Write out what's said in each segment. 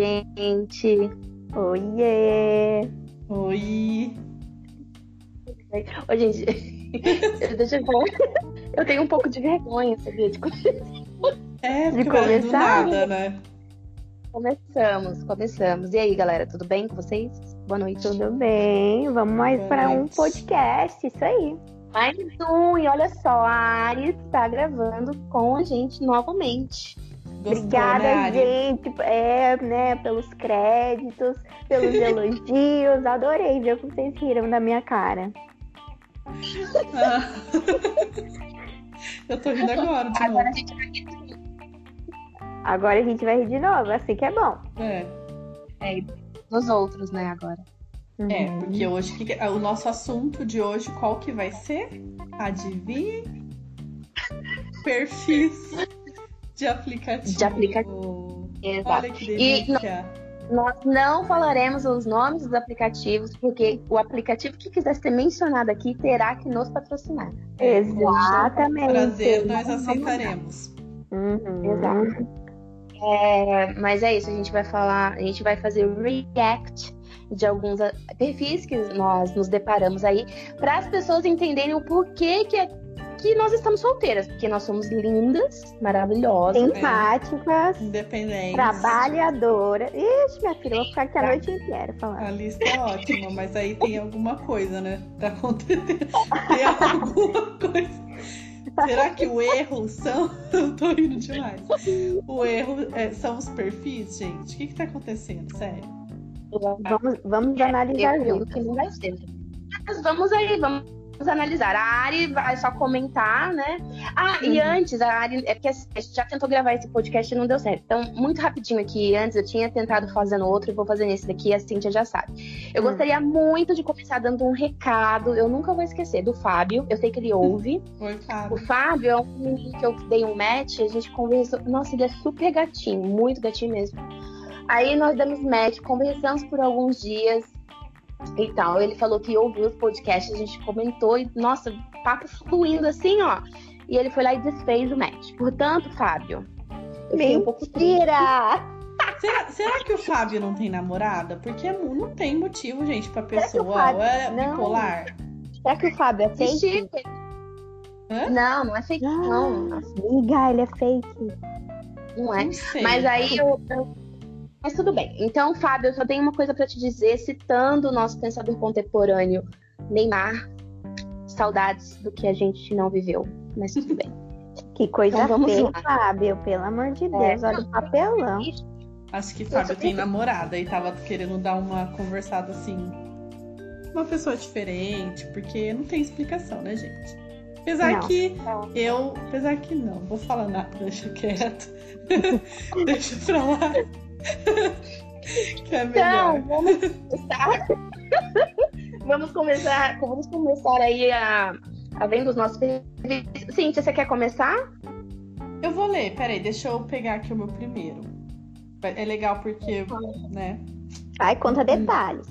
gente. Oiê! Oi! Oi, gente. Deixa eu. Eu tenho um pouco de vergonha, sabia? De É, De vai do começar, nada, né? Começamos, começamos. E aí, galera, tudo bem com vocês? Boa noite. Tudo bem? Vamos mais para um podcast, isso aí. Mais um, e olha só, a Ari está gravando com a gente novamente. Gostou, Obrigada, né, gente, é, né, pelos créditos, pelos elogios. Adorei ver como vocês riram da minha cara. Ah. Eu tô rindo agora de Agora novo. a gente vai rir Agora a gente vai rir de novo, assim que é bom. É, dos outros, né, agora. é, porque hoje que- o nosso assunto de hoje, qual que vai ser? Adivinhe? Perfis de aplicativo. De aplicativo. Exato. Olha que delícia. Nós não falaremos os nomes dos aplicativos, porque o aplicativo que quiser ser mencionado aqui terá que nos patrocinar. É, Exatamente. Prazer, nós aceitaremos. Uhum. Exato. É, mas é isso, a gente vai falar, a gente vai fazer react de alguns perfis que nós nos deparamos aí, para as pessoas entenderem o porquê que, é- que nós estamos solteiras, porque nós somos lindas, maravilhosas. Simpáticas, Independente. trabalhadoras. Ixi, minha filha, eu vou ficar aqui a noite inteira falando. A lista é ótima, mas aí tem alguma coisa, né? Pra acontecer. Tem alguma coisa. Será que o erro são. Eu tô rindo demais. O erro é, são os perfis, gente? O que, que tá acontecendo? Sério? Vamos, vamos analisar Eu junto. que não vai ser. Mas vamos aí, vamos analisar. A Ari vai só comentar, né? Ah, e Uhum. antes, a Ari, é porque a gente já tentou gravar esse podcast e não deu certo. Então, muito rapidinho aqui, antes eu tinha tentado fazer no outro, vou fazer nesse daqui, a Cintia já sabe. Eu Hum. gostaria muito de começar dando um recado, eu nunca vou esquecer, do Fábio. Eu sei que ele ouve. Oi, O Fábio. Fábio é um menino que eu dei um match, a gente conversou. Nossa, ele é super gatinho, muito gatinho mesmo. Aí nós demos match, conversamos por alguns dias e tal. Ele falou que ouviu os podcasts, a gente comentou e, nossa, papo fluindo assim, ó. E ele foi lá e desfez o match. Portanto, Fábio, eu fiquei um pouco! Será, será que o Fábio não tem namorada? Porque não tem motivo, gente, pra pessoa. Fábio- é Não. bipolar? Será que o Fábio é fake? Hã? Não, não é fake, não. Nossa, Amiga, ele é fake. não é. Não sei. Mas aí eu, eu- Mas tudo bem. Então, Fábio, eu só tenho uma coisa pra te dizer, citando o nosso pensador contemporâneo, Neymar. Saudades do que a gente não viveu. Mas tudo bem. Que coisa Então vamos feia, lá. Fábio. Pelo amor de Deus, olha o papelão. Acho que Fábio tem namorada e tava querendo dar uma conversada assim. Uma pessoa diferente, porque não tem explicação, né, gente? Apesar Não. que eu. Apesar que não, vou falar nada, deixa quieto. deixa pra lá. que é. Então, vamos começar. vamos começar. Vamos começar aí a, a vendo os nossos. Cíntia, você quer começar? Eu vou ler, peraí, deixa eu pegar aqui o meu primeiro. É legal porque, né? Ai, conta detalhes.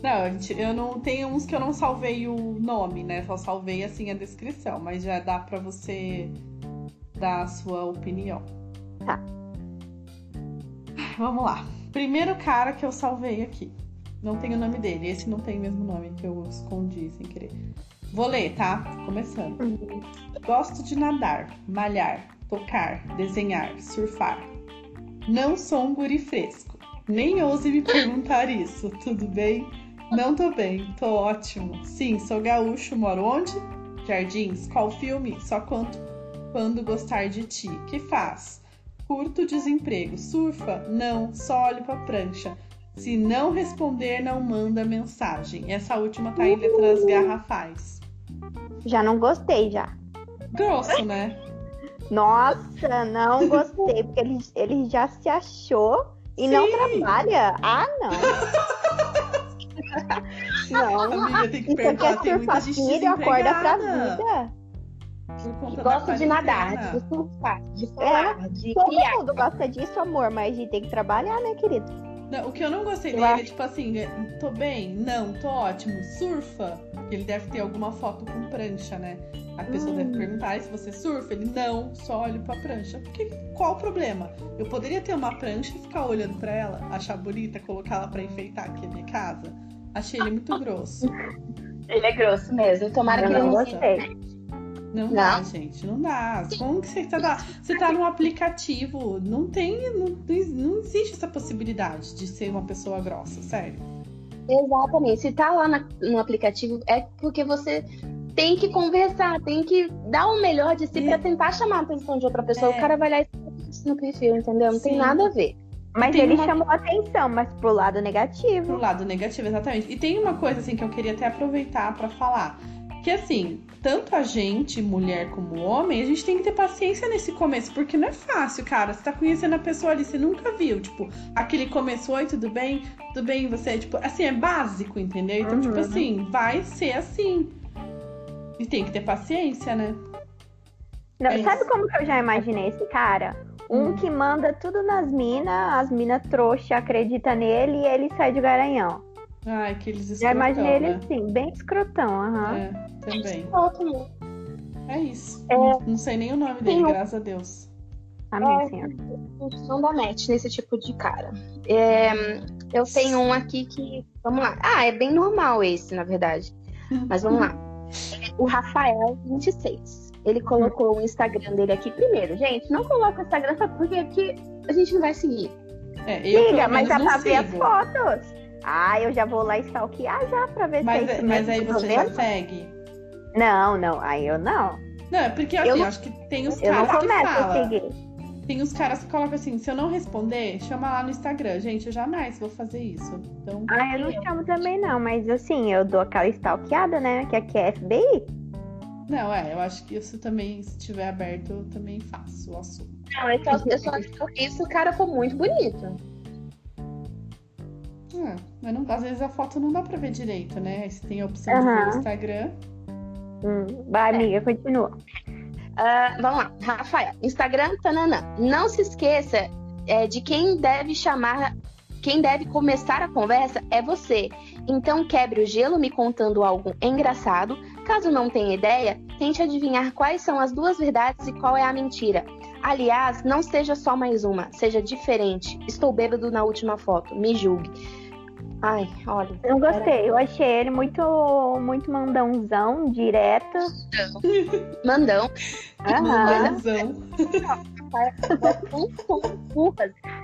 Não, eu não tenho uns que eu não salvei o nome, né? Só salvei assim a descrição, mas já dá pra você dar a sua opinião. Tá. Vamos lá. Primeiro cara que eu salvei aqui. Não tem o nome dele, esse não tem o mesmo nome que eu escondi sem querer. Vou ler, tá? Começando. Gosto de nadar, malhar, tocar, desenhar, surfar. Não sou um guri fresco. Nem ouse me perguntar isso, tudo bem? Não tô bem, tô ótimo. Sim, sou gaúcho, moro onde? Jardins, qual filme? Só quanto quando gostar de ti. Que faz? Curto desemprego. Surfa? Não, só olho pra prancha. Se não responder, não manda mensagem. Essa última tá em letras garrafais. Já não gostei, já. Grosso, né? Nossa, não gostei, porque ele, ele já se achou e não trabalha. Ah, não. não. Amiga, tem que aqui perguntar. é Tem muita gente filho, acorda pra vida. Gosto de nadar, de surfar, de pular, de Todo criar. mundo gosta disso, amor, mas de ter que trabalhar, né, querido? Não, o que eu não gostei dele é tipo assim, é, tô bem? Não, tô ótimo. Surfa? Ele deve ter alguma foto com prancha, né? A pessoa deve Hum. perguntar, "E se você surfa? Ele, não, só olho pra prancha. Porque, qual o problema? Eu poderia ter uma prancha e ficar olhando pra ela, achar bonita, colocar ela pra enfeitar aqui a minha casa? Achei ele muito grosso. Ele é grosso mesmo. Tomara Eu que ele não não gostei. Não, Não. dá, gente, não dá. Como que você tá, você tá num aplicativo? Não tem, não, não existe essa possibilidade de ser uma pessoa grossa, sério. Exatamente. Se tá lá na- no aplicativo, é porque você tem que conversar, tem que dar o melhor de si É. pra tentar chamar a atenção de outra pessoa. É. O cara vai lá e no perfil, entendeu? Não tem Sim. nada a ver. Mas Tem ele uma- chamou a atenção, mas pro lado negativo. Pro lado negativo, exatamente. E tem uma coisa assim que eu queria até aproveitar pra falar. Que assim, tanto a gente, mulher como homem, a gente tem que ter paciência nesse começo, porque não é fácil, cara. Você tá conhecendo a pessoa ali, você nunca viu. Tipo, aquele começo, oi, tudo bem? Tudo bem, você? Tipo, assim, é básico, entendeu? Então, Uhum. tipo assim, vai ser assim. E tem que ter paciência, né? Não, É sabe isso. como que eu já imaginei esse cara? Um Hum. que manda tudo nas minas, as minas trouxa acredita nele e ele sai de garanhão. Ai, aqueles Já escrotão, imaginei ele né? assim, bem escrotão, aham. É, também. É isso. É. Não, não sei nem o nome dele, um- graças a Deus. Amém, É. senhor. Não dá match nesse tipo de cara. É, eu tenho um aqui que. Vamos lá. Ah, é bem normal esse, na verdade. Mas vamos lá. O Rafael 26. Ele colocou o Instagram dele aqui primeiro. Gente, não coloca o Instagram só porque aqui a gente não vai seguir. É, eu pelo mas dá pra ver as fotos. Ah, eu já vou lá stalkear já pra ver Mas, se é isso mas aí que eu você já segue. Não, não, aí eu não. Não, é porque assim, Eu eu, acho que tem os Eu não caras que falam. Tem os caras que colocam assim, se eu não responder, chama lá no Instagram. Gente, eu jamais vou fazer isso. Então, Ah, eu não chamo também não, mas assim, eu dou aquela stalkeada, né? Que aqui é FBI. não, é, eu acho que isso também, se tiver aberto, eu também faço o assunto. Não, eu só, eu só porque se o cara for muito bonito. É, mas não, às vezes a foto não dá pra ver direito, né? Você tem a opção de ver no Instagram. Hum, vai, amiga, continua. Ah, vamos lá, Rafael. Instagram, tananã. Não se esqueça é, de quem deve chamar, quem deve começar a conversa é você. Então quebre o gelo me contando algo engraçado. Caso não tenha ideia, tente adivinhar quais são as duas verdades e qual é a mentira. Aliás, não seja só mais uma, seja diferente. Estou bêbado na última foto, me julgue. Ai, olha. Eu não gostei, eu achei ele muito, muito mandãozão, direto. Mandão. Aham. Mandãozão.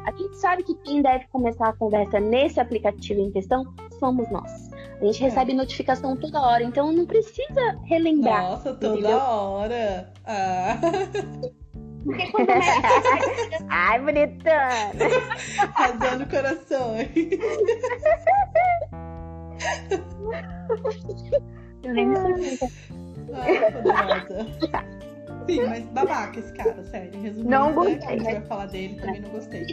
A gente sabe que quem deve começar a conversa nesse aplicativo em questão somos nós. A gente É. recebe notificação toda hora, então não precisa relembrar. Nossa, toda Entendeu? hora. Ah, Porque quando é Ai, bonitona. arrasando corações. eu nem sei. Ai, poderosa. Sim, mas babaca esse cara, sério. Resumindo, Não né, gostei. a gente vai falar dele, também não gostei.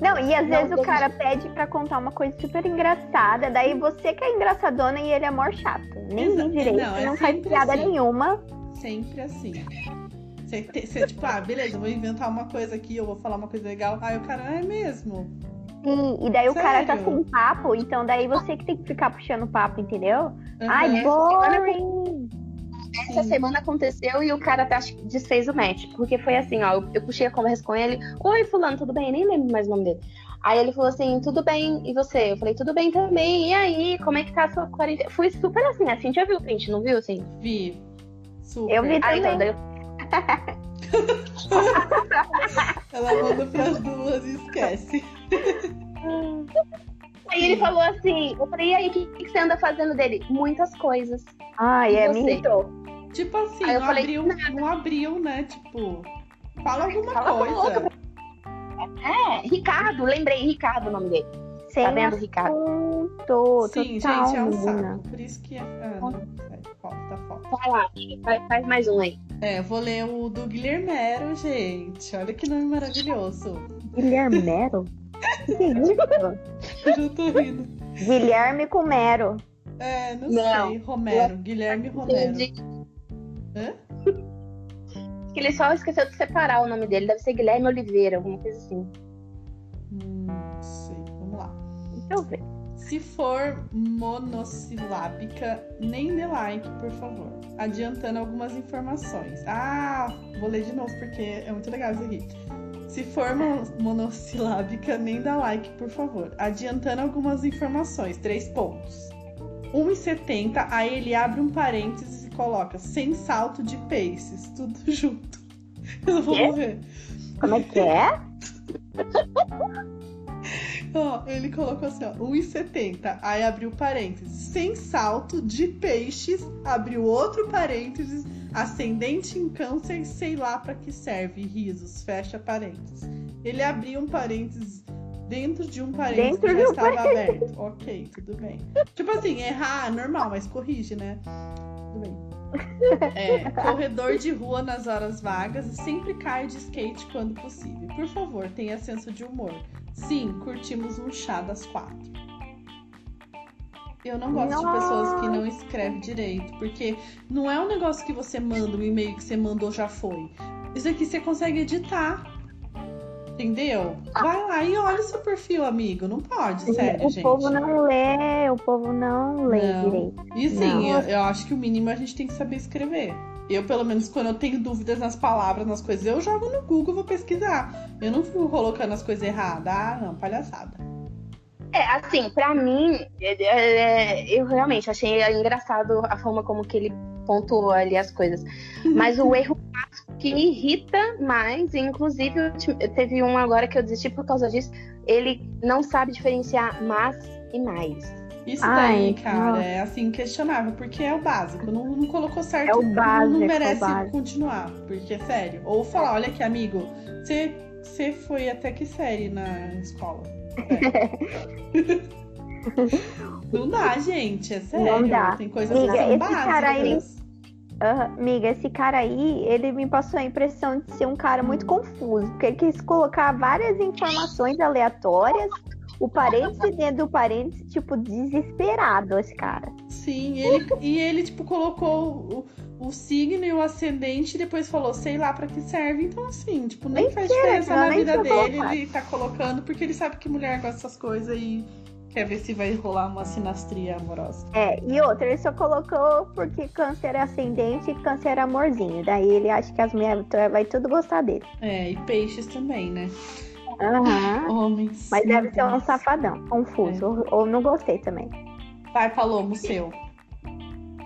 Não, e às Não, vezes o tem- cara pede pra contar uma coisa super engraçada, daí você que é engraçadona e ele é mó chato. Nem Exa- direito, não, é não faz piada assim. nenhuma. Sempre assim. Você, você, tipo, ah, beleza, eu vou inventar uma coisa aqui, eu vou falar uma coisa legal. Aí o cara, ah, é mesmo? Sim, e daí o cara tá Sério? sem papo, então daí você que tem que ficar puxando papo, entendeu? Ai, Aham. boring! Essa Sim. semana aconteceu e o cara tá, acho que desfez o match. Porque foi assim, ó, eu, eu puxei a conversa com ele. Oi, fulano, tudo bem? Nem lembro mais o nome dele. Aí ele falou assim, tudo bem, e você? Eu falei, tudo bem também. E aí, como é que tá a sua quarentena? Fui super assim, a Cintia viu o print, não viu, assim? Vi. Super. Eu vi Ah, então, também. daí eu Ela manda pras duas e esquece. Aí ele falou assim, eu falei, e aí, o que, que você anda fazendo dele? Muitas coisas. Ai, E é, irritou. Tipo assim, não, falei, abriu, não abriu, né? Tipo, fala alguma Fala coisa. É, Ricardo, lembrei, Ricardo o nome dele. Sem Tá vendo, Ricardo? assunto, Sim, total, gente, é um menina. saco. Por isso que é. Ah, falta, falta. Vai lá, faz, faz mais um aí. É, eu vou ler o do Guilhermero, gente. Olha que nome maravilhoso. Guilherme Mero? Que que é? Eu já tô rindo. Guilherme com Mero. É, não, Não. sei. Romero, Guilherme Romero. Entendi. Hã? Que ele só esqueceu de separar o nome dele. Deve ser Guilherme Oliveira, alguma coisa assim. Eu ver. Se for monossilábica, nem dê like, por favor. Adiantando algumas informações. Ah, vou ler de novo porque é muito legal isso aqui. Se for monossilábica, nem dá like, por favor. Adiantando algumas informações. Três pontos. 1,70, aí ele abre um parênteses e coloca sem salto de peixes, tudo junto. Eu vou morrer. Como é que é? ó, ele colocou assim, ó, 1,70. Aí abriu parênteses. Sem salto de peixes, abriu outro parênteses. Ascendente em câncer, sei lá para que serve. Risos, fecha parênteses. Ele abriu um parênteses dentro de um parênteses Dentro que já estava parênteses. aberto. Ok, tudo bem. Tipo assim, errar, normal, mas corrige, né? Tudo bem. É, corredor de rua nas horas vagas e sempre cai de skate quando possível. Por favor, tenha senso de humor. Sim, curtimos um chá das quatro. Eu não gosto de pessoas que não escrevem direito, porque não é um negócio que você manda, um e-mail que você mandou já foi. Isso aqui você consegue editar. Entendeu? Vai lá e olha o seu perfil, amigo. Não pode, sério, o gente. povo não lê, o povo não lê Não. direito. E sim, eu, eu acho que o mínimo a gente tem que saber escrever. Eu, pelo menos, quando eu tenho dúvidas nas palavras, nas coisas, eu jogo no Google, vou pesquisar. Eu não fico colocando as coisas erradas. Ah, não, palhaçada. É, assim, pra mim, é, é, eu realmente achei engraçado a forma como que ele pontuou ali as coisas. Mas o erro que me irrita mais, e inclusive teve um agora que eu desisti por causa disso, ele não sabe diferenciar mas e mais. Isso Ai, daí, cara, nossa. é assim, questionável, porque é o básico. Não, não colocou certo, É o não- básico, não é merece básico. continuar. Porque, sério. Ou falar, olha aqui, amigo, você, você foi até que série na escola? É. não dá, gente, é sério. Não dá. Tem coisas são esse básicas. cara aí- Aham, Amiga, esse cara aí, ele me passou a impressão de ser um cara muito confuso, porque ele quis colocar várias informações aleatórias, o parênteses dentro do parênteses, tipo, desesperado esse cara. Sim, ele, e ele, tipo, colocou o, o signo e o ascendente e depois falou, sei lá pra que serve. Então, assim, tipo, nem Nem faz diferença na vida dele. colocar. Ele tá colocando porque ele sabe que mulher gosta dessas coisas e quer ver se vai rolar uma sinastria amorosa. É, e outra, ele só colocou porque câncer é ascendente e câncer é amorzinho. Daí ele acha que as mulheres vai tudo gostar dele. É, e peixes também, né? Aham. Homens. Mas deve ser um safadão, confuso. Ou, ou não gostei também. Vai, Palomo, seu.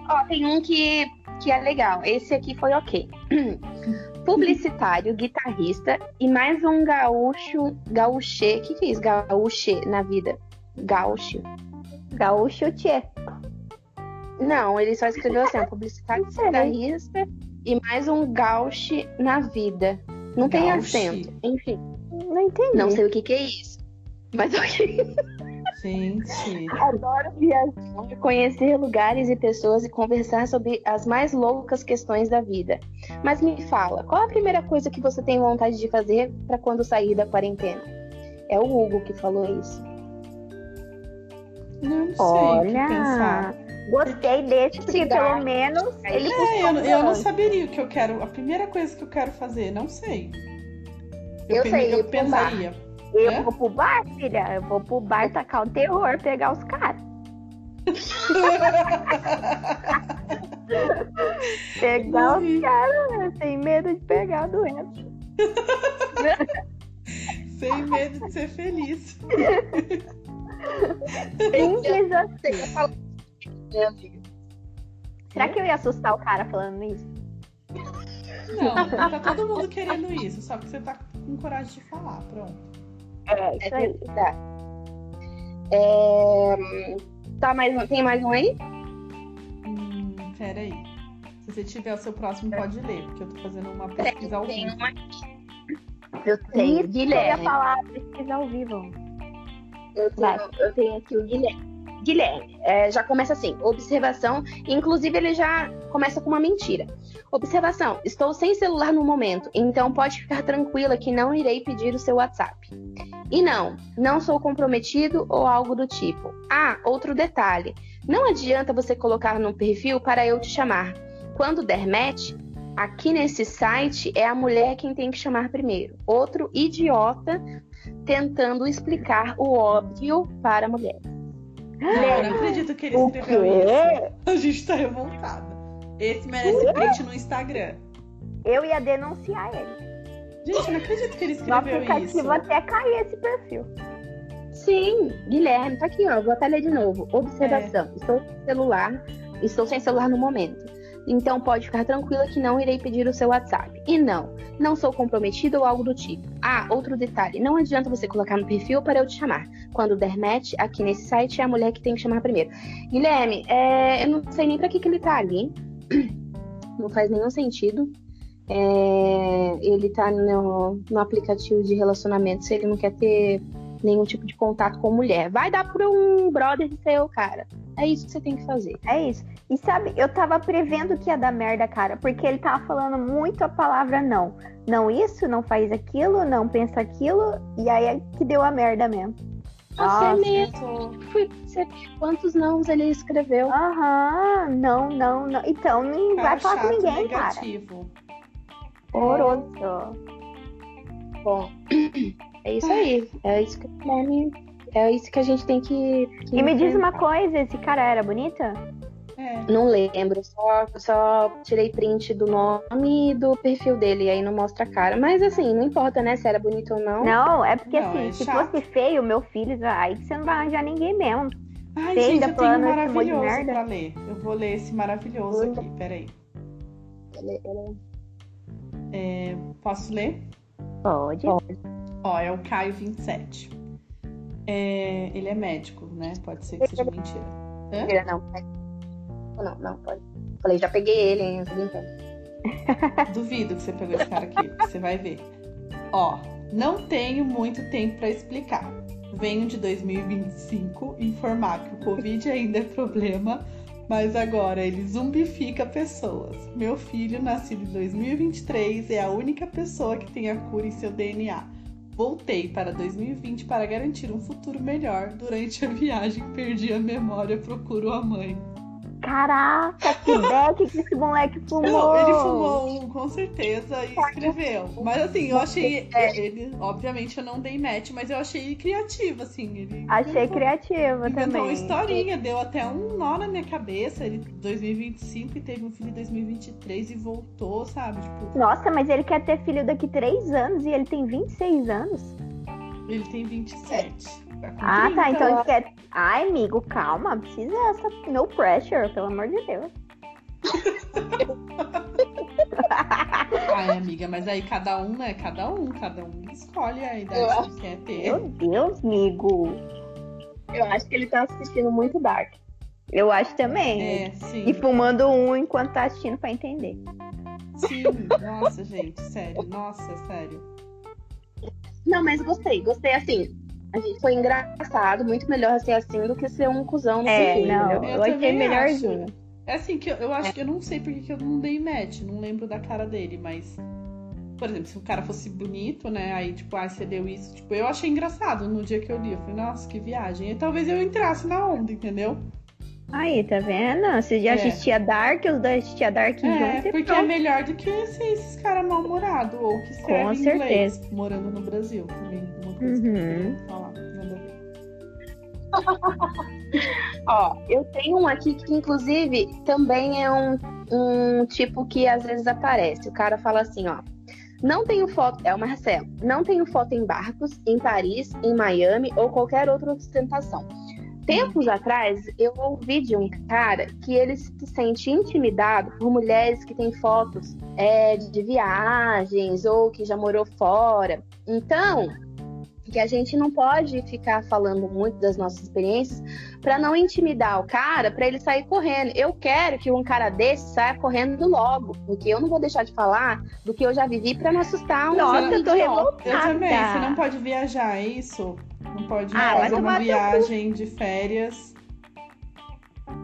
Ó, tem um que, que é legal. Esse aqui foi ok. Publicitário, guitarrista e mais um gaúcho. Gaúche. O que, que é isso? Gaúche na vida? Gaúcho. Gaúcho Tchê. Não, ele só escreveu assim: ó, publicitário, Não sei. guitarrista e mais um gaúcho na vida. Não tem Gaúche. acento. Enfim, Não entendi. não sei o que, que é isso. Mas ok. Gente. Adoro viajar, conhecer lugares e pessoas e conversar sobre as mais loucas questões da vida. Mas me fala, qual a primeira coisa que você tem vontade de fazer para quando sair da quarentena? É o Hugo que falou isso. Não sei o que Olha, pensar. gostei desse, porque Cigarro. pelo menos ele É, eu, eu não saberia o que eu quero. A primeira coisa que eu quero fazer, não sei. Eu pen- sei, eu pensaria. Eu É? vou pro bar, filha. Eu vou pro bar tacar o terror, pegar os caras. Pegar os caras, né? Sem medo de pegar a doença. Sem medo de ser feliz. Simples assim. Será que eu ia assustar o cara falando isso? Não, tá todo mundo querendo isso, só que você tá com coragem de falar, pronto. É, isso É aí. verdade. É, Tá, mais um... tem mais um aí? Hum, peraí. Se você tiver o seu próximo, pode ler, porque eu tô fazendo uma pesquisa ao Tem vivo. um aqui. Eu tenho Isso que eu ia Guilherme. falar, pesquisa ao vivo. Eu tenho, eu tenho aqui o Guilherme. Guilherme, é, já começa assim, observação, inclusive ele já começa com uma mentira. Observação, estou sem celular no momento, então pode ficar tranquila que não irei pedir o seu WhatsApp. E não, não sou comprometido ou algo do tipo. Ah, outro detalhe, não adianta você colocar no perfil para eu te chamar. Quando der match, aqui nesse site é a mulher quem tem que chamar primeiro. Outro idiota tentando explicar o óbvio para mulheres. Não, não acredito que ele O escreveu quê? isso. A gente tá revoltada. Esse merece print no Instagram. Eu ia denunciar ele. Gente, eu não acredito que ele No escreveu aplicativo isso. até cair esse perfil. Sim, Guilherme, tá aqui, ó. Vou até ler de novo. Observação. Estou sem celular, estou sem celular no momento. Então pode ficar tranquila que não irei pedir o seu WhatsApp. E não, não sou comprometida ou algo do tipo. Ah, outro detalhe, não adianta você colocar no perfil para eu te chamar. Quando der match, aqui nesse site é a mulher que tem que chamar primeiro. Guilherme, é, eu não sei nem pra que, que ele tá ali. Não faz nenhum sentido. É, ele tá no, no aplicativo de relacionamento se ele não quer ter nenhum tipo de contato com mulher. Vai dar pra um brother seu, cara. É isso que você tem que fazer. É isso. E sabe, eu tava prevendo que ia dar merda, cara, porque ele tava falando muito a palavra não. Não isso, não faz aquilo, não pensa aquilo, e aí é que deu a merda mesmo. Você Nossa, mesmo. Eu você- Quantos não ele escreveu? Aham, não, não, não. Então não Cara vai falar com ninguém, cara. negativo. Horroroso. Bom, é isso aí. É isso que o Guilherme- É isso que a gente tem que. que E me diz uma coisa, esse cara era bonita? É. Não lembro, só, só tirei print do nome e do perfil dele, e aí não mostra a cara. Mas assim, não importa, né, se era bonito ou não. Não, é porque Não, assim, é se chato. fosse feio, meu filho, aí você não vai arranjar ninguém mesmo. Ai, gente, eu tenho um maravilhoso merda? pra ler. Eu vou ler esse maravilhoso aqui, peraí. É, posso ler? Pode. Ó, é o Caio 27. É, ele é médico, né? Pode ser que seja mentira. Hã? ele- Não, não, não, pode. Falei, já peguei ele, hein? Duvido que você pegou esse cara aqui, você vai ver. Ó, não tenho muito tempo pra explicar. Venho de 2025 informar que o Covid ainda é problema, mas agora ele zumbifica pessoas. Meu filho, nascido em 2023, é a única pessoa que tem a cura em seu DNA. Voltei para 2020 para garantir um futuro melhor. Durante a viagem, perdi a memória, procuro a mãe. Caraca, que beck que esse moleque fumou. Ele fumou um, com certeza, e escreveu. Mas assim, eu achei. Ele, obviamente, eu não dei match, mas eu achei criativo, assim. Ele Achei inventou- criativa Inventou uma também. historinha, deu até um nó na minha cabeça. Ele 2025 e teve um filho em 2023 e voltou, sabe? Tipo, Nossa, mas ele quer ter filho daqui três anos e ele tem 26 anos? ele tem 27. Tá com Ah, 30. tá. Então ele quer. Ai, amigo, calma. Precisa essa. No pressure, pelo amor de Deus. Ai, amiga, mas aí cada um, né? Cada um, cada um escolhe a idade que quer ter. Meu Deus, amigo. Eu acho que ele tá assistindo muito Dark. Eu acho também. É, sim. E fumando um enquanto tá assistindo pra entender. Sim, nossa, gente, sério, nossa, sério. Não, mas gostei, gostei assim. A gente foi engraçado, muito melhor ser assim do que ser um cuzão no É, perfil, não. entendeu? Eu achei melhorzinho. É assim que eu, eu acho que eu não sei porque que eu não dei match, não lembro da cara dele, mas. Por exemplo, se o cara fosse bonito, né? Aí, tipo, ah, você deu isso. Tipo, eu achei engraçado no dia que eu li. Eu falei, nossa, que viagem. E talvez eu entrasse na onda, entendeu? Aí, tá vendo? Você já É. assistia Dark, os dois assistiam Dark É, juntos e porque é pronto. melhor do que ser esses caras mal-humorados ou que escrevem Com inglês, certeza. morando no Brasil. Também, uma coisa que eu Uhum. falar. Nada a ver. Ó, eu tenho um aqui que, inclusive, também é um, um tipo que às vezes aparece. O cara fala assim, ó. Não tenho foto, é o Marcelo. Não tenho foto em barcos, em Paris, em Miami ou qualquer outra ostentação. Tempos atrás, eu ouvi de um cara que ele se sente intimidado por mulheres que têm fotos é, de viagens ou que já morou fora. Então, que a gente não pode ficar falando muito das nossas experiências para não intimidar o cara, para ele sair correndo. Eu quero que um cara desse saia correndo logo, porque eu não vou deixar de falar do que eu já vivi para não assustar um Nossa, eu tô idiota. Eu também, você não pode viajar, é isso? Não pode Ah, fazer uma viagem de férias.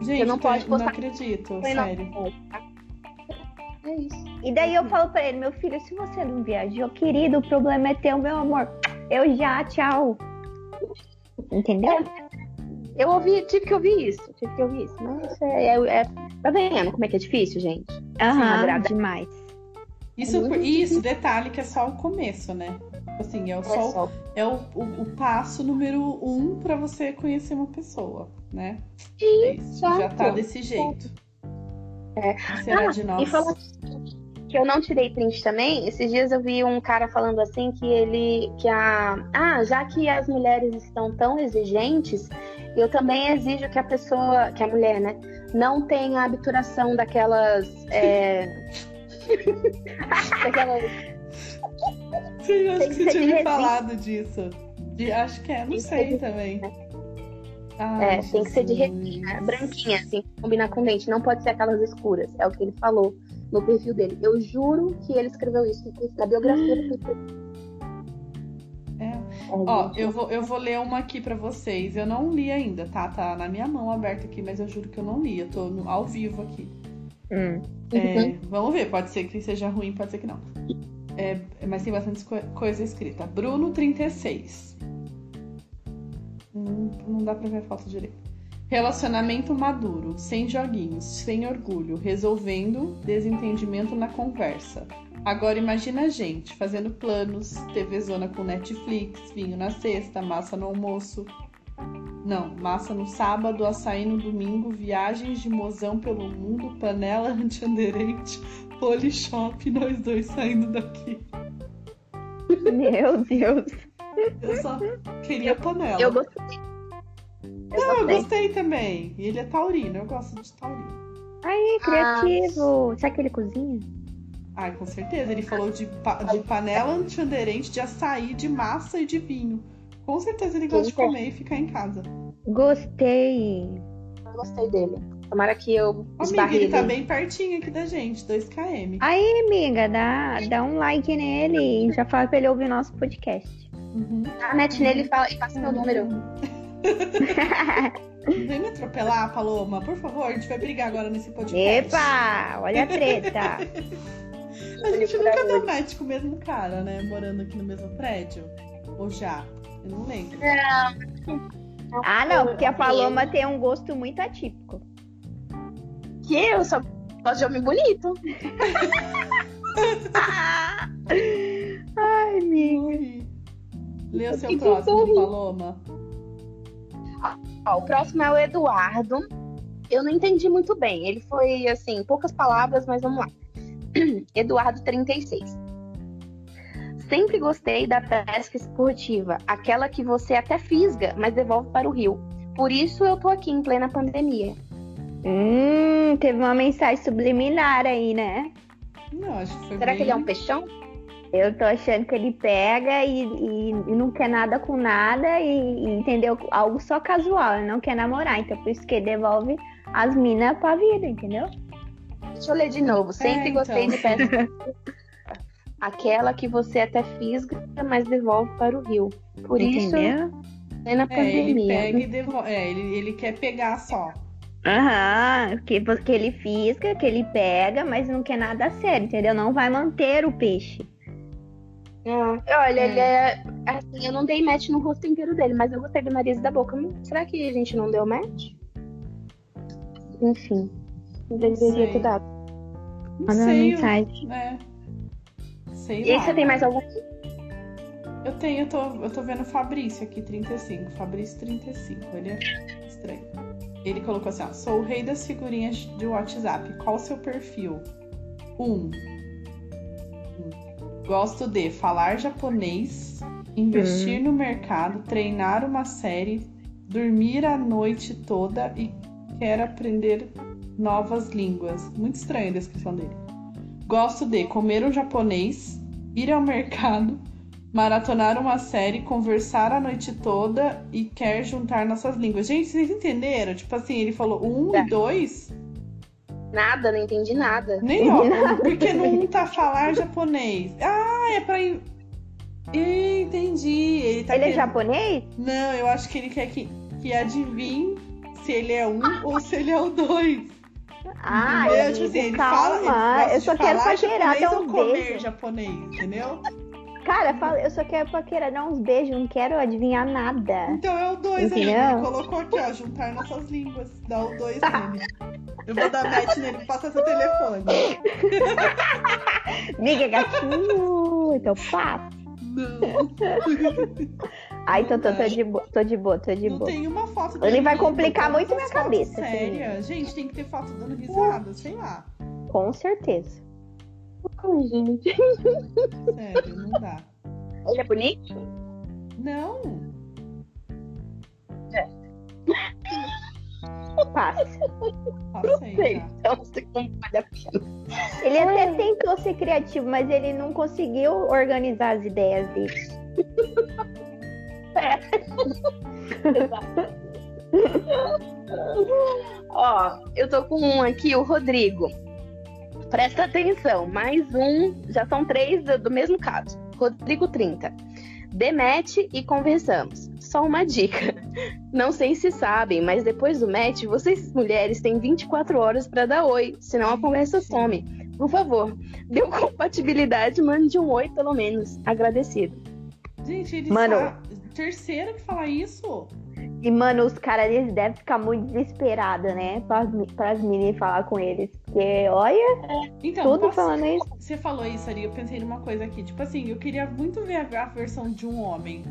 Gente, Você não pode não postar- acredito, Foi na- sério. É isso. E daí eu falo pra ele, meu filho, se você não viajou, querido, o problema é teu, meu amor. Eu já, tchau. Entendeu? Eu ouvi, tive que ouvir isso, tive que ouvir isso. Mas é, é- é- tá vendo como é que é difícil, gente? Aham, demais. Isso, muito isso, detalhe que é só o começo, né? Assim, é, o, É só, só. é o, o, o passo número um pra você conhecer uma pessoa, né? Sim, É isso, já tá desse jeito. É. Será Ah, de E nós? falar que eu não tirei print também, esses dias eu vi um cara falando assim que ele. que a. Ah, já que as mulheres estão tão exigentes, eu também exijo que a pessoa, que a mulher, né, não tenha a obturação daquelas. É... daquelas. Sim, acho que que você tinha me falado disso. De- acho que é, não Tem sei de também. É, Ai, tem que ser de Jesus. resina, branquinha, assim, combinar com dente. Não pode ser aquelas escuras. É o que ele falou no perfil dele. Eu juro que ele escreveu isso na biografia do perfil. É. É, Ó, eu vou, eu vou ler uma aqui pra vocês. Eu não li ainda, tá? Tá na minha mão aberta aqui, mas eu juro que eu não li. Eu tô no- ao vivo aqui. Hum. É, Uhum. vamos ver, pode ser que seja ruim, pode ser que não. É, mas tem bastante co- coisa escrita. Bruno 36. Hum, não dá pra ver a foto direito. Relacionamento maduro, sem joguinhos, sem orgulho, resolvendo desentendimento na conversa. Agora imagina a gente fazendo planos, TV zona com Netflix, vinho na sexta, massa no almoço. Não, massa no sábado, açaí no domingo, viagens de mozão pelo mundo, panela antiaderente, polishop, nós dois saindo daqui. Meu Deus. Eu só queria panela. Eu gostei. Eu Não, eu gostei. também. E ele é taurino, eu gosto de taurino. Aí, criativo. Será que ele cozinha? Ai, com certeza. Ele falou de, pa- de panela antiaderente, de açaí, de massa e de vinho. Com certeza ele gosta de é. comer e ficar em casa. Gostei. Eu gostei dele. Tomara que eu Amiga, ele tá bem pertinho aqui da gente, 2km. Aí, amiga, dá, dá um like nele e já fala pra ele ouvir nosso podcast. Uhum. Dá a net nele e, fala, e passa meu número. Vem me atropelar, Paloma, por favor. A gente vai brigar agora nesse podcast. Epa, olha a treta. A gente nunca deu match com o mesmo cara, né? Morando aqui no mesmo prédio. Ou já? Eu não lembro. Ah, não, porque a Paloma tem um gosto muito atípico. Que eu só gosto de homem bonito. Ai, amiga. Morri. Lê o seu próximo. Paloma. Ó, o próximo é o Eduardo. Eu não entendi muito bem. Ele foi, assim, poucas palavras, mas vamos lá. Eduardo 36. Sempre gostei da pesca esportiva, aquela que você até fisga, mas devolve para o rio. Por isso eu tô aqui em plena pandemia. Hum, teve uma mensagem subliminar aí, né? Não, acho que foi Será bem... que ele é um peixão? Eu tô achando que ele pega e, e- e não quer nada com nada e, e, entendeu? Algo só casual, ele não quer namorar. Então por isso que ele devolve as minas pra vida, entendeu? Deixa eu ler de novo. Sempre É, gostei então. de pesca. Aquela que você até fisga, mas devolve para o rio. Por isso, entendeu? plena É, ele pandemia. pega e devolve. É, ele, ele quer pegar só. Aham, que, que ele fisga, que ele pega, mas não quer nada sério, entendeu? Não vai manter o peixe. Ah, olha, ele é. Assim, eu não dei match no rosto inteiro dele, mas eu gostei do nariz e da boca. Será que a gente não deu match? Enfim. Não deveria sei. ter dado. Não Manda uma sei. mensagem. É. Sei E aí lá. você tem mais algum? Eu tenho, eu tô, eu tô vendo o Fabrício aqui, 35. Fabrício 35, ele é estranho. Ele colocou assim, ó, sou o rei das figurinhas de WhatsApp. Qual o seu perfil? Um. Gosto de falar japonês, investir no mercado, treinar uma série, dormir a noite toda e quero aprender novas línguas. Muito estranha a descrição dele. Gosto de comer um japonês, ir ao mercado, maratonar uma série, conversar a noite toda e quer juntar nossas línguas. Gente, vocês entenderam? Tipo assim, ele falou um Tá. e dois. Nada, não entendi nada. Nem ó, porque não tá falar japonês. Ah, é pra. Entendi. Ele tá ele é querendo- japonês? Não, eu acho que ele quer que, que adivinhe se ele é um ou se ele é o dois. Ah, Entendeu? amigo, Tipo assim, ele calma. fala, ele eu só quero falar paquerar, japonês dar ou um comer beijo. japonês, entendeu? Cara, fala- eu só quero paquerar, dar uns beijos, não quero adivinhar nada. Então é o dois aí. Entendeu? Ele colocou aqui, ó, juntar nossas línguas. Dá o dois nele. Eu vou dar match nele, passa seu telefone. Miga, gatinho. Então passa. Não. Ai, tô, tô, tô de boa, tô de boa, tô de Não boa. tem uma foto Ele vai complicar muito minha cabeça, Séria. Gente, tem que ter foto dando risada, sei lá. Com certeza. Ai, gente. Sério, não dá. Ele é bonito? Não. Passa. Passei Sei. já. Então você como vale a pena. Ele até tentou ser criativo, mas ele não conseguiu organizar as ideias dele. Ó, eu tô com um aqui, o Rodrigo. Presta atenção, mais um, já são três do, do mesmo caso. Rodrigo 30. Demete e conversamos. Só uma dica. Não sei se sabem, mas depois do match, vocês mulheres têm 24 horas pra dar oi, senão a conversa some. Por favor, deu compatibilidade, mande um oi pelo menos. Agradecido. Gente, ele Mano. Terceiro que fala isso? E, mano, os caras eles devem ficar muito desesperados, né? Pras, pras meninas falar com eles. Porque, olha, Então, tudo posso- falando isso. Você falou isso ali, eu pensei numa coisa aqui. Tipo assim, eu queria muito ver a, versão de um homem.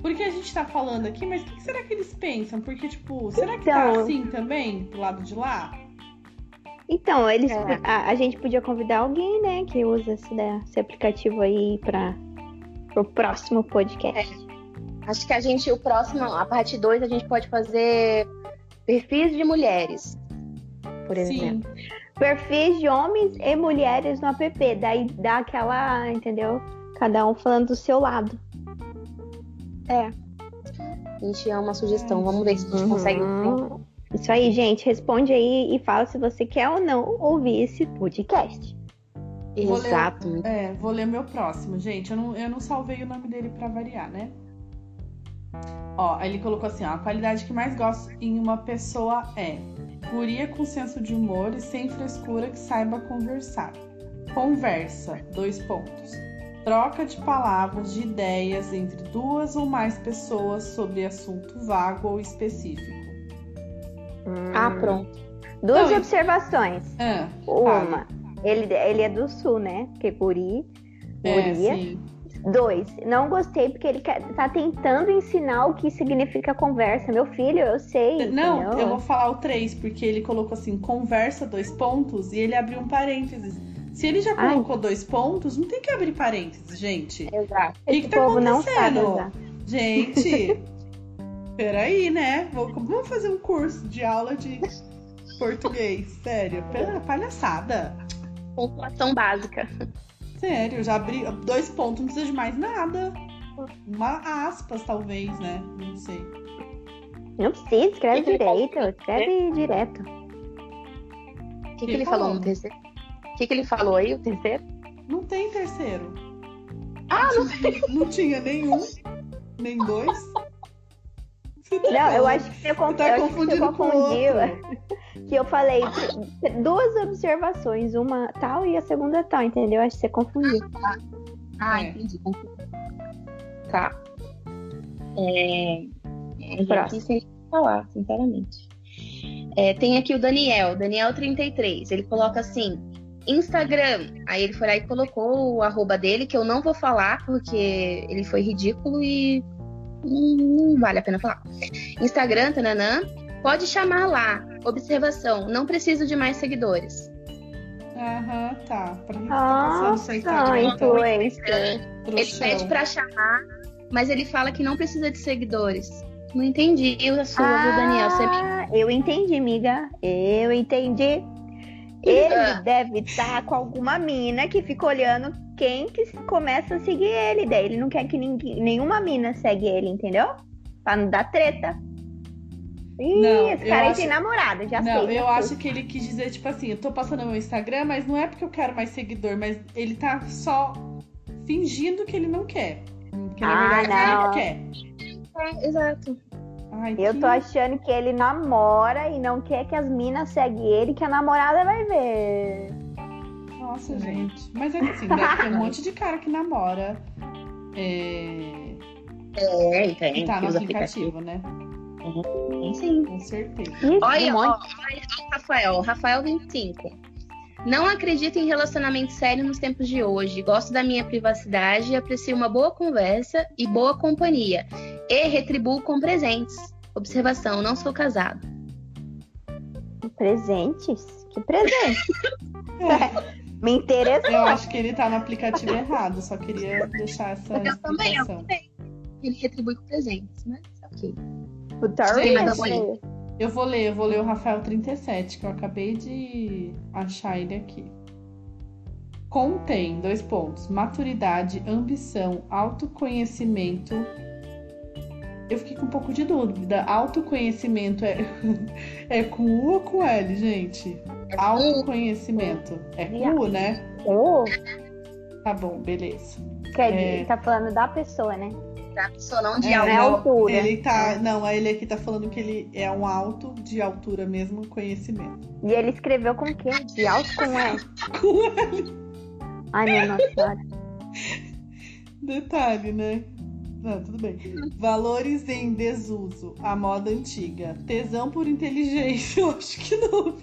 Porque a gente tá falando aqui, mas o que, será que eles pensam? Porque, tipo, será que tá Então- assim também, do lado de lá? Então, eles, É. a, a gente podia convidar alguém, né, que usa esse, né, esse aplicativo aí para o próximo podcast. Acho que a gente, o próximo, a parte 2, a gente pode fazer perfis de mulheres. Por exemplo. Sim. Perfis de homens e mulheres no app. Daí dá aquela, entendeu? Cada um falando do seu lado. A gente é uma sugestão. Vamos ver se a gente consegue. Uhum. Isso aí, gente. Responde aí e fala se você quer ou não ouvir esse podcast. Vou ler- Exato. É, vou ler meu próximo, gente. Eu não, eu não salvei o nome dele pra variar, né? Ó, ele colocou assim, ó, a qualidade que mais gosto em uma pessoa é guria com senso de humor e sem frescura que saiba conversar. Conversa, dois pontos. Troca de palavras, de ideias entre duas ou mais pessoas sobre assunto vago ou específico. Ah, pronto. Duas Não, e- observações. Ah, Uma, ele, ele é do sul, né? Porque guri, é, guria. sim. Dois, não gostei porque ele quer, tá tentando ensinar o que significa conversa. Meu filho, eu sei. Não, entendeu? eu vou falar o 3, porque ele colocou assim, conversa, dois pontos, e ele abriu um parênteses. Se ele já Ai. colocou dois pontos, não tem que abrir parênteses, gente. Exato. O que, que tá povo não sabe acontecendo? Gente, peraí, né? Vou- Vamos fazer um curso de aula de português. Sério, pera- palhaçada. Pontuação básica. Sério, já abri dois pontos, não precisa de mais nada. Uma aspas, talvez, né? Não sei. Não precisa, escreve Que que direito. Escreve direto. O que, que Ele falou falou. no terceiro? O que, que ele falou aí, o terceiro? Não tem terceiro. Ah, não, não tinha nenhum, nem dois. Não, eu acho que você, con- Você tá eu acho que você confundindo com o confundiu. Que eu falei duas observações, uma tal e a segunda tal, entendeu? Acho que você confundiu. Ah, É. entendi. Tá. É... é Próximo. aqui sem falar, sinceramente. É, tem aqui o Daniel, Daniel33. Ele coloca assim: Instagram. Aí ele foi lá e colocou o arroba dele, que eu não vou falar, porque ele foi ridículo e não, não vale a pena falar. Instagram, tananã. Pode chamar lá. Observação: não preciso de mais seguidores. Aham, tá. Pra você tá Nossa, Instagram? influencer. Ele Trouxão. pede pra chamar, mas ele fala que não precisa de seguidores. Não entendi a sua, viu, Daniel? Você me... Ah, eu entendi, amiga. Eu entendi. Ele Ah. deve estar com alguma mina que fica olhando quem que começa a seguir ele. Daí ele não quer que ninguém, nenhuma mina segue ele, entendeu? Pra não dar treta. Ih, Não, esse eu cara acho- tem namorada, já Não, sei. eu já acho que ele quis dizer, tipo assim, eu tô passando meu Instagram, mas não é porque eu quero mais seguidor, mas ele tá só fingindo que ele não quer. Porque na Ah, verdade não. ele quer. É, exato. Ai, Eu que- tô achando que ele namora e não quer que as minas seguem ele, que a namorada vai ver. Nossa, gente. Mas é assim, deve ter um monte de cara que namora. É... É, e Que tem, tá que no aplicativo, aplicativo. né? Sim. Com certeza. Olha, um ó, olha, Rafael. Rafael 25. Não acredito em relacionamento sério nos tempos de hoje. Gosto da minha privacidade e aprecio uma boa conversa e boa companhia. E retribuo com presentes. Observação: não sou casado. Presentes? Que presente? Me interessou. Eu acho que ele tá no aplicativo errado, só queria deixar essa Eu também, eu também. Ele retribui com presentes, mas ok. O eu Eu vou ler, eu vou ler o Rafael 37, que eu acabei de achar ele aqui. Contém, dois pontos, maturidade, ambição, autoconhecimento. Eu fiquei com um pouco de dúvida. Autoconhecimento é, é com U ou com L, gente? Autoconhecimento. É com U, né? Oh, Tá bom, beleza. quer É. dizer, tá falando da pessoa, né? Tá? Sou não de É, alto. é não, altura. Ele tá. Não, ele aqui tá falando que ele é um alto de altura mesmo, conhecimento. E ele escreveu com o quê? De alto com E. Ai, minha nossa senhora. Detalhe, né? Não, tudo bem. Valores em desuso. A moda antiga. Tesão por inteligência. Eu acho que não.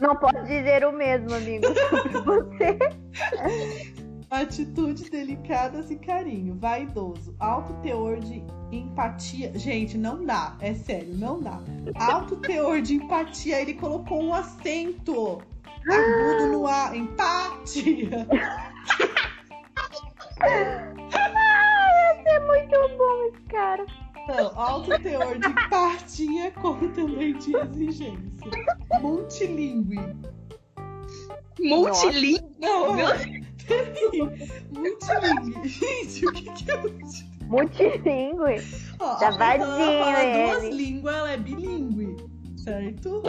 Não pode dizer o mesmo, amigo. sobre Você. Atitudes delicadas e carinho. Vaidoso. Alto teor de empatia. Gente, não dá. É sério, não dá. Alto teor de empatia. Ele colocou um acento agudo no A. Empatia. É muito bom esse cara. Não, alto teor de empatia como também de exigência. Multilingue. Multilingue. Não, peraí. Multilingue. Gente, o que, que é multilingue? Multilingue. Ó, Tá ela fala duas línguas, ela é bilíngue. Certo?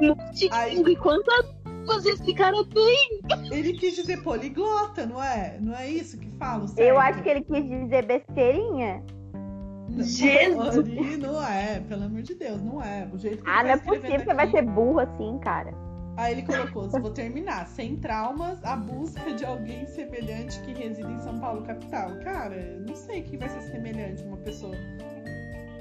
Multilingue. Quantas línguas esse cara tem? Ele quis dizer poliglota, não é? Não é isso que fala, certo? Eu acho que ele quis dizer besteirinha. Não, Jesus. ali Não é, pelo amor de Deus, não é. O jeito que Ah, não é possível que vai ser burro assim, cara. Aí ele colocou, vou terminar. Sem traumas, a busca de alguém semelhante que reside em São Paulo, capital. Cara, eu não sei quem vai ser semelhante a uma pessoa.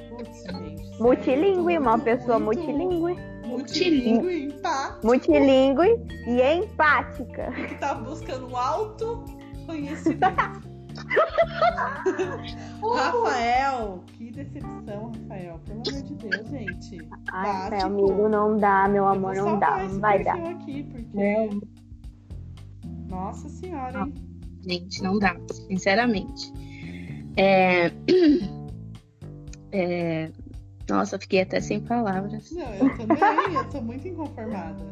Putz, gente. Multilingue, uma muito, pessoa muito multilingue. Multilingue, empático. Multilingue e empática. Que tá buscando um autoconhecimento. Rafael, que decepção, Rafael. Pelo amor de Deus, gente. Ai, Básico. Rafael, amigo, não dá, meu amor, não dá. Não vai dar. aqui, porque. Não. Nossa senhora, hein? Gente, não dá, sinceramente. É... é, Nossa, fiquei até sem palavras. Não, eu também, eu tô muito inconformada.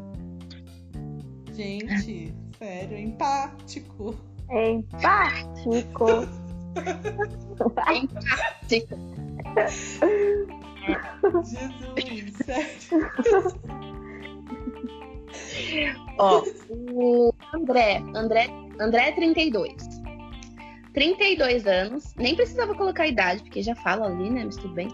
Gente, sério, empático. Empático. Jesus, sério. Ó, o André, André, André 32. 32 anos, nem precisava colocar a idade, porque já fala ali, né? Mas tudo bem.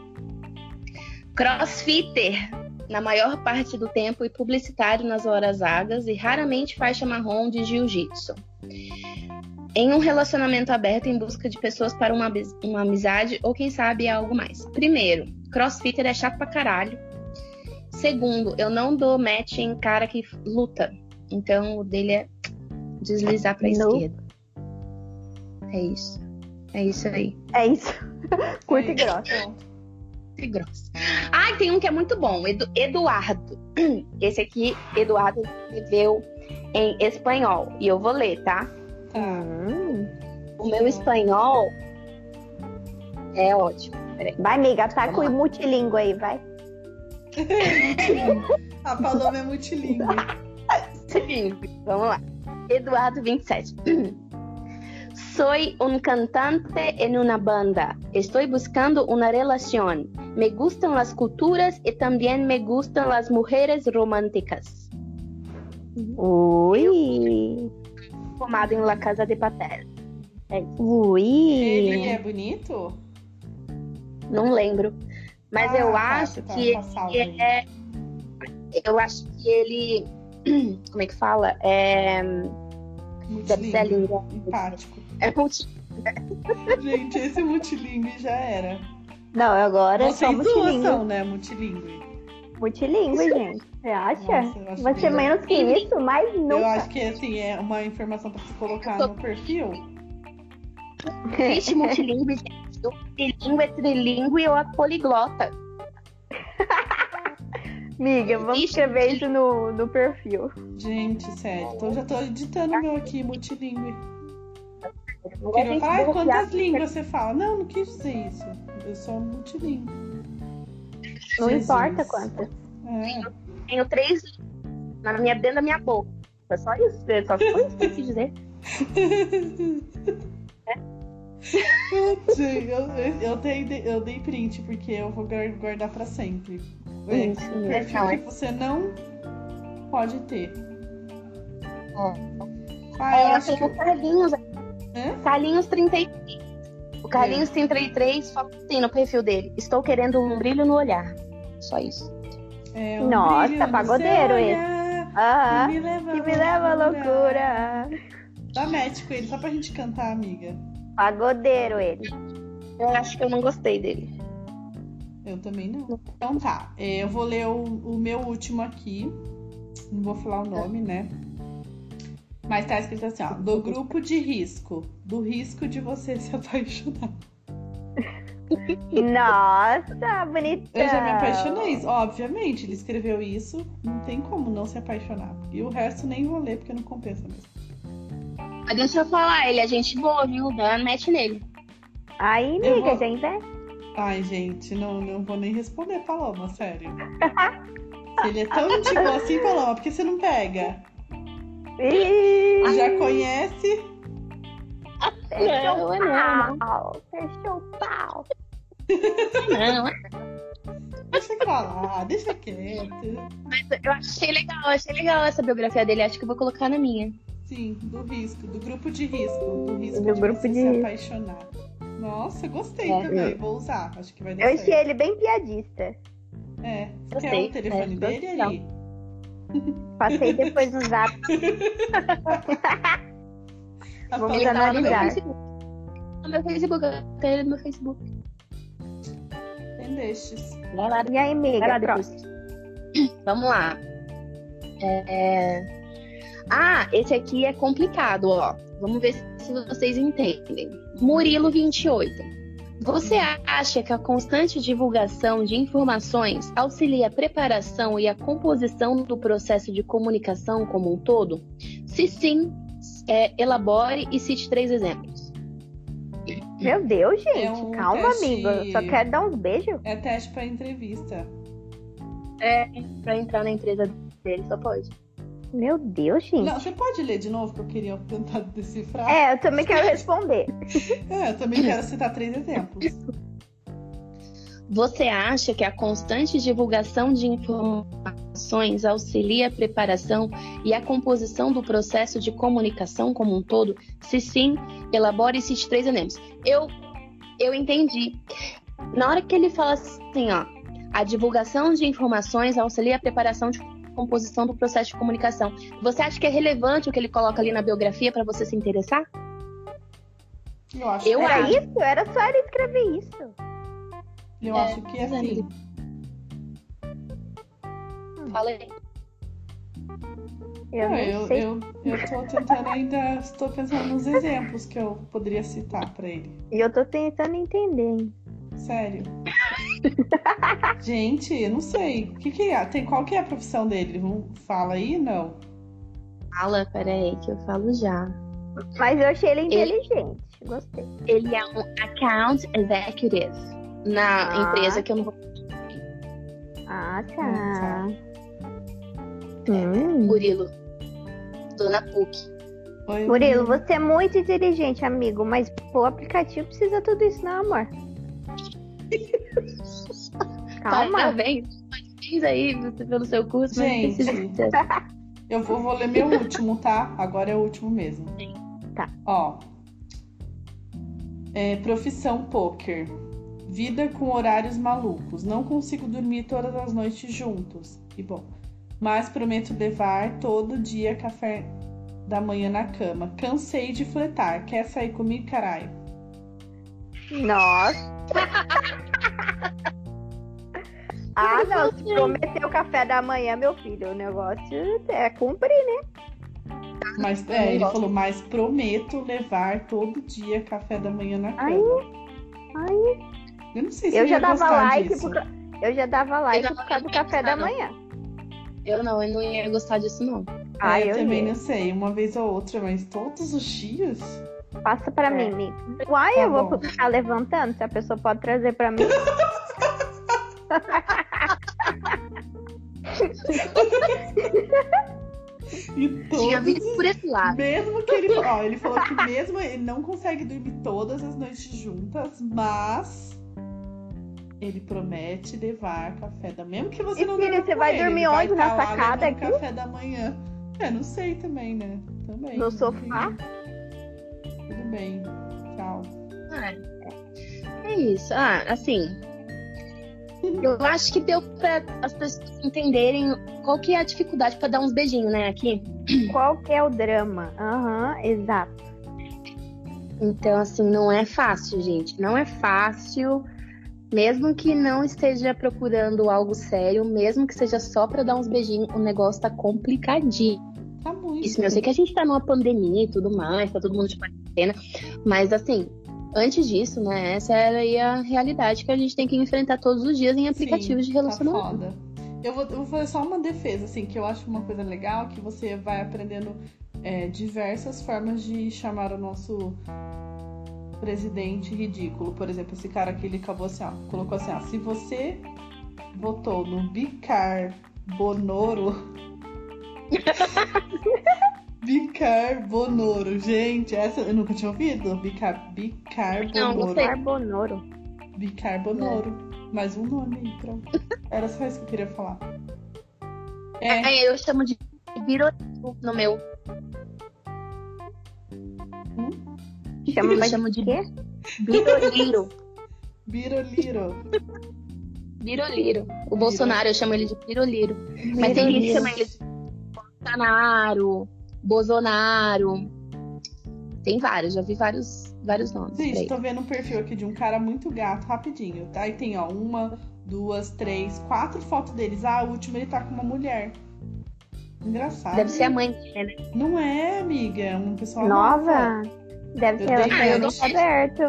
Crossfitter na maior parte do tempo e publicitário nas horas vagas e raramente faixa marrom de jiu-jitsu. Em um relacionamento aberto em busca de pessoas para uma, uma amizade ou quem sabe algo mais. Primeiro, crossfitter é chato pra caralho. Segundo, eu não dou match em cara que luta. Então o dele é deslizar pra Não. esquerda. É isso. É isso aí. É isso. Curta e grossa. Pronto. Que grossa. Ah, tem um que é muito bom. Edu- Eduardo. Esse aqui, Eduardo escreveu em espanhol. E eu vou ler, tá? Hum. O meu espanhol é ótimo. Peraí. Vai, amiga, tá Vamos com lá. o multilingue aí, vai. A Paloma é multilingue. Vamos lá. Eduardo 27. Soy un cantante en una banda. Estoy buscando una relación. Me gustan las culturas y también me gustan las mujeres románticas. Ui. Formado em La Casa de Papel. Ele Ui. é bonito? Não lembro. Mas Ah, eu tá, acho tá, que tá ele é. Eu acho que ele. Como é que fala? É. Deve ser a Multilingue. língua. Empático. É multi... Gente, esse multilingue já era. Não, agora é Vocês só duas multilingue. são, né? Multilingue. Multilingüe, gente. Você acha? Nossa, eu Vai ser bem- menos que isso, mas Eu nunca. acho que assim, é uma informação pra você colocar no perfil. Existe multilingüe, gente. O Multilingüe, é trilingüe ou a poliglota. Amiga, vamos escrever isso no, no perfil. Gente, sério. Então eu já tô editando o meu aqui, multilingüe. Não ele vai falar, "Ai, vou quantas línguas você fala? Não, não quis dizer isso. Eu sou multilingüe. Não Jesus. importa quantas. É. Tenho três na minha, dentro da minha boca. É só isso. é Só foi isso que eu quis dizer. Eu, eu, eu, dei, eu dei print porque eu vou guar- guardar pra sempre. É, Isso, perfil isso. que você não pode ter. Ó. Ah, eu É, acho tem que. o Carlinhos. Hã? Carlinhos 33. O Carlinhos 33 só tem no perfil dele. Estou querendo um brilho no olhar. Só isso. É, um Nossa, pagodeiro esse. Aham. que me leva Que me leva à loucura. Dá match com ele, só pra gente cantar, amiga. Pagodeiro ele. Eu acho que eu não gostei dele. Eu também não. Então tá, é, eu vou ler o, o meu último aqui. Não vou falar o nome, né? Mas tá escrito assim, ó. Do grupo de risco. Do risco de você se apaixonar. Nossa, bonitão. Eu já me apaixonei, obviamente. Ele escreveu isso. Não tem como não se apaixonar. E o resto nem vou ler, porque não compensa mesmo. Mas deixa eu falar, ele é gente boa, viu? Dá match nele. Aí, amiga, vou- já investe. Ai, gente, não, não vou nem responder, Paloma, sério. Se ele é tão gente boa assim, Paloma, por que você não pega? Ih, Já conhece? Fechou Não, o não, pau. Fechou o pau. Não, Deixa eu falar, deixa quieto. mas eu achei legal, eu achei legal essa biografia dele. Acho que eu vou colocar na minha. Sim, do risco, do grupo de risco. Do risco Do de grupo de se apaixonar. Nossa, gostei É, também. Vou usar. Acho que vai dar Eu achei certo. ele bem piadista. É. Você Gostei. quer o telefone É, dele gostei. ali? Passei depois no zap. Vamos tá analisar. Facebook. No meu Facebook, eu tenho ele no meu Facebook. Entendestes. Vai lá, E aí, vai lá amiga, próximo. Vamos lá. É... Ah, esse aqui é complicado, ó. Vamos ver se vocês entendem. Murilo 28. Você acha que a constante divulgação de informações auxilia a preparação e a composição do processo de comunicação como um todo? Se sim, é, elabore e cite três exemplos. Meu Deus, gente. É um Calma, teste- amigo. Eu Só quero dar uns beijos. É teste pra entrevista. Pra entrar na empresa dele, só pode. Meu Deus, gente. Não, você pode ler de novo que eu queria tentar decifrar? É, eu também quero responder. É, eu também quero citar três exemplos. Você acha que a constante divulgação de informações auxilia a preparação e a composição do processo de comunicação como um todo? Se sim, elabore esses três exemplos. Eu, eu entendi. Na hora que ele fala assim, ó, a divulgação de informações auxilia a preparação de composição do processo de comunicação. Você acha que é relevante o que ele coloca ali na biografia para você se interessar? Eu acho, Eu Era acho. isso? Era só ele escrever isso. Eu É, acho que é é, assim. Fala aí. Eu Não, não eu, eu, eu tô tentando ainda. Estou pensando nos exemplos que eu poderia citar pra ele. E eu tô tentando entender, hein? Sério. Gente, eu não sei. O que, que é? Tem, qual que é a profissão dele? Fala aí, não. Fala, peraí, que eu falo já. Mas eu achei ele inteligente. Gostei. Ele é um account executive na Ah. empresa que eu não vou. Ah, Ah, tá. Hum. Murilo. Dona PUC. Oi, Murilo, você é muito inteligente, amigo, mas o aplicativo precisa tudo isso, não, amor? Calma. Parabéns. Parabéns aí você pelo seu curso, mas Gente. Eu vou, vou ler meu último, tá? Agora é o último mesmo. Tá. Ó. É, profissão poker. Vida com horários malucos. Não consigo dormir todas as noites juntos. Que bom. Mas prometo levar todo dia café da manhã na cama. Cansei de fletar. Quer sair comigo, caralho? Ah, não, se prometer o café da manhã, meu filho, o negócio é cumprir, né? Mas é, ele falou, mas prometo levar todo dia café da manhã na cama. Aí, Eu não sei se eu já dava like disso. por, ca- eu já dava like já por causa do café da manhã. Eu não, eu não ia gostar disso, não. Ah, É, eu, eu também ia. não sei, uma vez ou outra, mas todos os dias? Passa pra É. mim, amiga. Uai, Tá eu vou bom. ficar levantando, se a pessoa pode trazer pra mim. E Tinha visto por esse lado. Mesmo que ele. Ó, ele falou que mesmo ele não consegue dormir todas as noites juntas, mas ele promete levar café da Mesmo que você E, não filha, você vai ele, dormir ele vai onde? Na tá sacada aqui? café da manhã. É, não sei também, né? Também. No sofá? Tudo bem. Tchau. É isso. Ah, assim. Eu acho que deu pra as pessoas entenderem qual que é a dificuldade pra dar uns beijinhos, né, aqui. Qual que é o drama? Aham, exato. Então, assim, não é fácil, gente. Não é fácil. Mesmo que não esteja procurando algo sério, mesmo que seja só pra dar uns beijinhos, o negócio tá complicadíssimo. Tá muito. Isso, eu sei que a gente tá numa pandemia e tudo mais, tá todo mundo de quarentena, mas assim, antes disso, né, essa era aí a realidade que a gente tem que enfrentar todos os dias em aplicativos de Tá relacionamento. foda. Eu vou, eu vou fazer só uma defesa, assim, que eu acho uma coisa legal, que você vai aprendendo é, diversas formas de chamar o nosso presidente ridículo. Por exemplo, esse cara aqui, ele acabou assim, ó, colocou assim, ó, se você votou no bicarbonoro... bicarbonoro, gente, essa eu nunca tinha ouvido. Bicar, Não, bicarbonoro. não sei. Carbonoro. Bicarbonoro. Mais um nome aí, pronto. Era só isso que eu queria falar. É, Aí eu chamo de biroliro no meu. Chama Eu mais chamo de quê? biroliro. biroliro. Biroliro. O Bolsonaro, eu chamo ele de biroliro. Mas tem gente que chama ele de Bolsonaro, Bolsonaro. Tem vários, já vi vários, vários nomes. Gente, tô vendo um perfil aqui de um cara muito gato, rapidinho, tá? E tem, ó, uma, duas, três, quatro fotos deles. Ah, a última ele tá com uma mulher. Engraçado. Deve ser a mãe dele, né? Não é, amiga. É uma pessoa Nova? Deve Eu ser Ah, deixei. Roberto.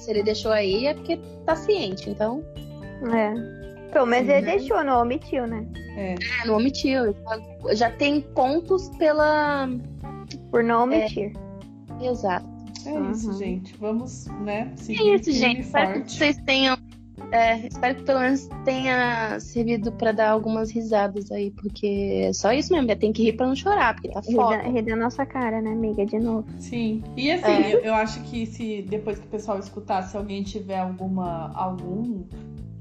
Se ele deixou aí é porque tá ciente, então. É. Pelo menos ele Uhum. deixou, não omitiu, né? É. É, não omitiu. Já tem pontos pela. Por não omitir. Exato. É isso, Uhum. gente. Vamos, né? É Seguir isso, firme gente. Espero que vocês tenham. É, espero que pelo menos tenha servido pra dar algumas risadas aí, porque é só isso mesmo, tem que rir pra não chorar, porque tá foda. da, rir da nossa cara, né, amiga? De novo. Sim. E assim, É. eu, eu acho que se depois que o pessoal escutar, se alguém tiver alguma algum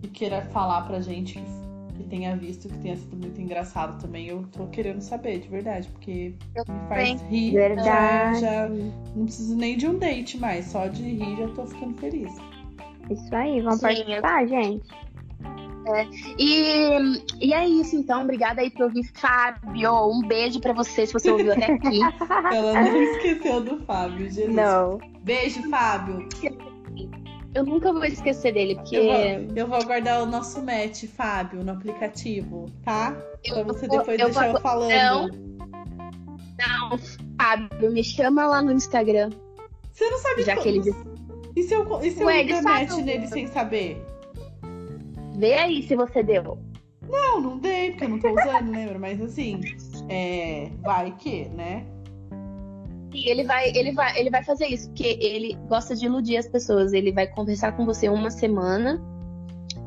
que queira falar pra gente que, que tenha visto, que tenha sido muito engraçado também, eu tô querendo saber, de verdade, porque Eu me faz rir. Verdade. Já, já não preciso nem de um date mais, só de rir já tô ficando feliz. Isso aí, vamos Sim, participar, gente. E, e é isso, então. Obrigada aí por ouvir, Fábio. Um beijo pra você, se você ouviu até aqui. Ela não esqueceu do Fábio, Jesus. Não. Beijo, Fábio. Eu nunca vou esquecer dele, porque Eu vou, eu vou guardar o nosso match, Fábio, no aplicativo, tá? Pra você vou- depois eu deixar vou- eu falando. Não. Não, Fábio, me chama lá no Instagram. Você não sabe Já que ele E se eu, e se eu Ué, o- nele sem saber? Vê aí se você deu. Não, não dei, porque eu não tô usando, lembra? Mas assim, é, vai que, né? E ele vai, ele vai, ele vai fazer isso, porque ele gosta de iludir as pessoas. Ele vai conversar com você uma semana,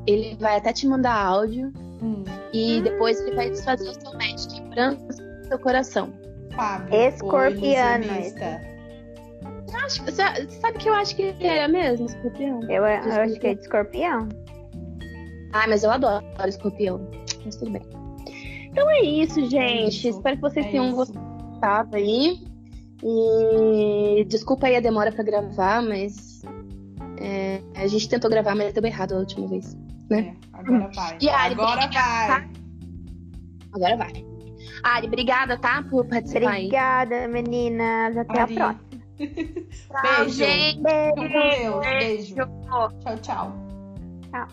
ele vai até te mandar áudio Hum, e depois ele vai desfazer o seu match, quebrando o seu coração. Fábio. Escorpiano, o ilusionista. Acho, sa- sabe que eu acho que ele era mesmo, escorpião? Eu, eu acho que é de escorpião. Ah, mas eu adoro escorpião. Mas tudo bem. Então é isso, gente. isso, Espero que vocês É tenham isso. gostado aí. E desculpa aí a demora pra gravar, mas é, a gente tentou gravar, mas deu errado a última vez. É, agora vai. E Ari, agora obrigada, vai. Agora vai. Ari, obrigada, tá? Por participar aí. Obrigada, meninas. Até Ari. a próxima. Tchau, Beijo. gente. Deus. Beijo. Beijo. Tchau, tchau. Tchau.